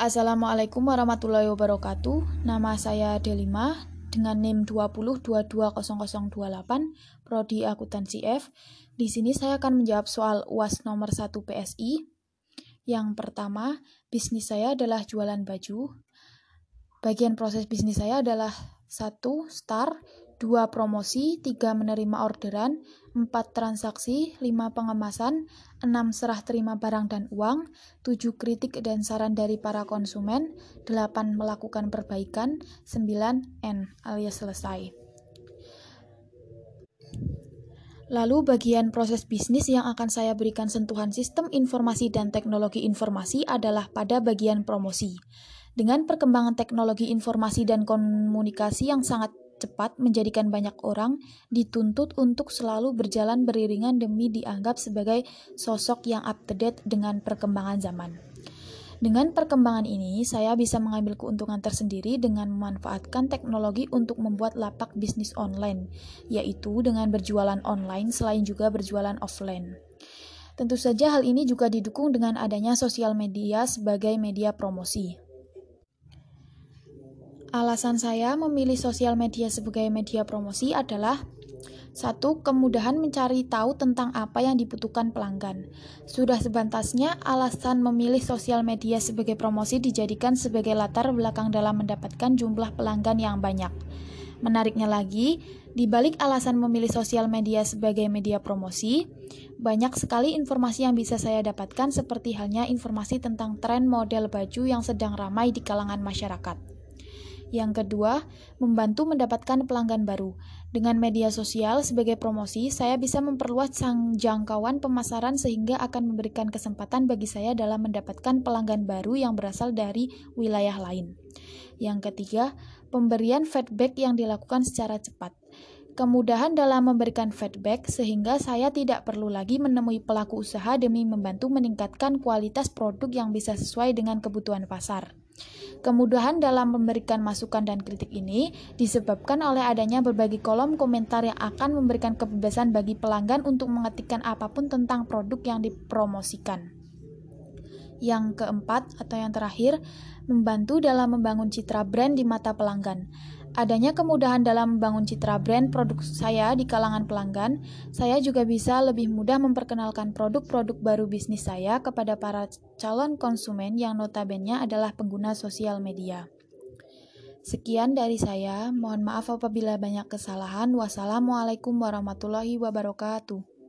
Assalamualaikum warahmatullahi wabarakatuh. Nama saya Delima dengan NIM 20220028 Prodi Akuntansi F. Di sini saya akan menjawab soal UAS nomor 1 PSI. Yang pertama, bisnis saya adalah jualan baju. Bagian proses bisnis saya adalah 1. Start 2 promosi, 3 menerima orderan, 4 transaksi, 5 pengemasan, 6 serah terima barang dan uang, 7 kritik dan saran dari para konsumen, 8 melakukan perbaikan, 9 N alias selesai. Lalu bagian proses bisnis yang akan saya berikan sentuhan sistem informasi dan teknologi informasi adalah pada bagian promosi. Dengan perkembangan teknologi informasi dan komunikasi yang sangat cepat menjadikan banyak orang dituntut untuk selalu berjalan beriringan demi dianggap sebagai sosok yang up to date dengan perkembangan zaman. Dengan perkembangan ini, saya bisa mengambil keuntungan tersendiri dengan memanfaatkan teknologi untuk membuat lapak bisnis online, yaitu dengan berjualan online selain juga berjualan offline. Tentu saja hal ini juga didukung dengan adanya sosial media sebagai media promosi. Alasan saya memilih sosial media sebagai media promosi adalah satu, kemudahan mencari tahu tentang apa yang dibutuhkan pelanggan. Sudah sebantasnya alasan memilih sosial media sebagai promosi dijadikan sebagai latar belakang dalam mendapatkan jumlah pelanggan yang banyak. Menariknya lagi, di balik alasan memilih sosial media sebagai media promosi, banyak sekali informasi yang bisa saya dapatkan seperti halnya informasi tentang tren model baju yang sedang ramai di kalangan masyarakat. Yang kedua, membantu mendapatkan pelanggan baru. Dengan media sosial sebagai promosi, saya bisa memperluas jangkauan pemasaran sehingga akan memberikan kesempatan bagi saya dalam mendapatkan pelanggan baru yang berasal dari wilayah lain. Yang ketiga, pemberian feedback yang dilakukan secara cepat. Kemudahan dalam memberikan feedback sehingga saya tidak perlu lagi menemui pelaku usaha demi membantu meningkatkan kualitas produk yang bisa sesuai dengan kebutuhan pasar. Kemudahan dalam memberikan masukan dan kritik ini disebabkan oleh adanya berbagai kolom komentar yang akan memberikan kebebasan bagi pelanggan untuk mengetikkan apa pun tentang produk yang dipromosikan. Yang keempat atau yang terakhir, membantu dalam membangun citra brand di mata pelanggan. Adanya kemudahan dalam membangun citra brand produk saya di kalangan pelanggan, saya juga bisa lebih mudah memperkenalkan produk-produk baru bisnis saya kepada para calon konsumen yang notabene adalah pengguna sosial media. Sekian dari saya, mohon maaf apabila banyak kesalahan. Wassalamualaikum warahmatullahi wabarakatuh.